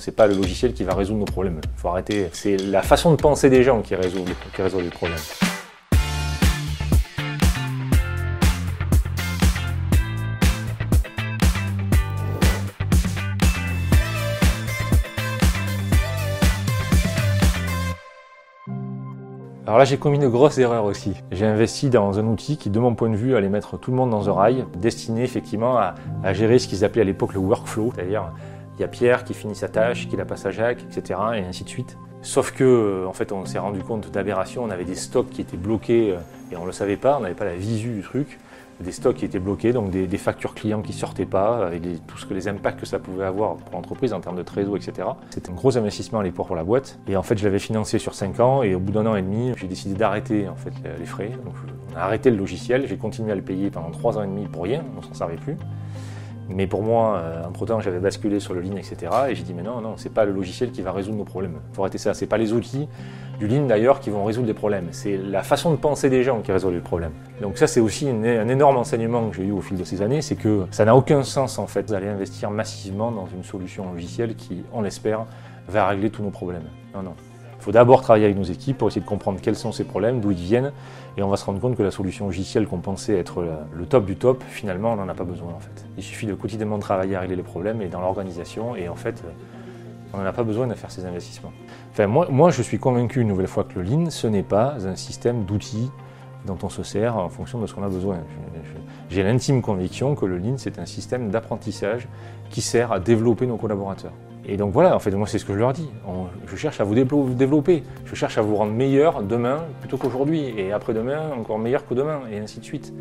C'est pas le logiciel qui va résoudre nos problèmes. Il faut arrêter. C'est la façon de penser des gens qui résout, qui les problèmes. Alors là, j'ai commis une grosse erreur aussi. J'ai investi dans un outil qui, de mon point de vue, allait mettre tout le monde dans un rail, destiné effectivement à, à gérer ce qu'ils appelaient à l'époque le workflow, c'est-à-dire il y a Pierre qui finit sa tâche, qui la passe à Jacques, etc. et ainsi de suite. Sauf que, euh, en fait, on s'est rendu compte d'aberration, on avait des stocks qui étaient bloqués euh, et on ne le savait pas, on n'avait pas la visu du truc. Des stocks qui étaient bloqués, donc des, factures clients qui sortaient pas, avec tout ce que les impacts que ça pouvait avoir pour l'entreprise en termes de trésor, etc. C'était un gros investissement à l'époque pour la boîte. Et en fait, je l'avais financé sur 5 ans et au bout d'un an et demi, j'ai décidé d'arrêter en fait les frais. Donc, on a arrêté le logiciel, j'ai continué à le payer pendant 3 ans et demi pour rien, on s'en servait plus. Mais pour moi, euh, entre-temps, j'avais basculé sur le Lean, etc. Et j'ai dit, mais non, non, c'est pas le logiciel qui va résoudre nos problèmes. Faut arrêter ça. C'est pas les outils du Lean d'ailleurs qui vont résoudre les problèmes. C'est la façon de penser des gens qui résolvent les problèmes. Donc ça, c'est aussi un énorme enseignement que j'ai eu au fil de ces années, c'est que ça n'a aucun sens en fait d'aller investir massivement dans une solution logicielle qui, on l'espère, va régler tous nos problèmes. Non, non. Il faut d'abord travailler avec nos équipes pour essayer de comprendre quels sont ces problèmes, d'où ils viennent, et on va se rendre compte que la solution logicielle qu'on pensait être le top du top, finalement, on n'en a pas besoin en fait. Il suffit de quotidiennement travailler à régler les problèmes et dans l'organisation, et en fait, on n'en a pas besoin de faire ces investissements. Enfin, moi, moi, je suis convaincu une nouvelle fois que le Lean, ce n'est pas un système d'outils dont on se sert en fonction de ce qu'on a besoin. J'ai l'intime conviction que le Lean, c'est un système d'apprentissage qui sert à développer nos collaborateurs. Et donc voilà, en fait, moi c'est ce que je leur dis. je cherche à vous développer, je cherche à vous rendre meilleur demain plutôt qu'aujourd'hui, et après-demain encore meilleur que demain, et ainsi de suite.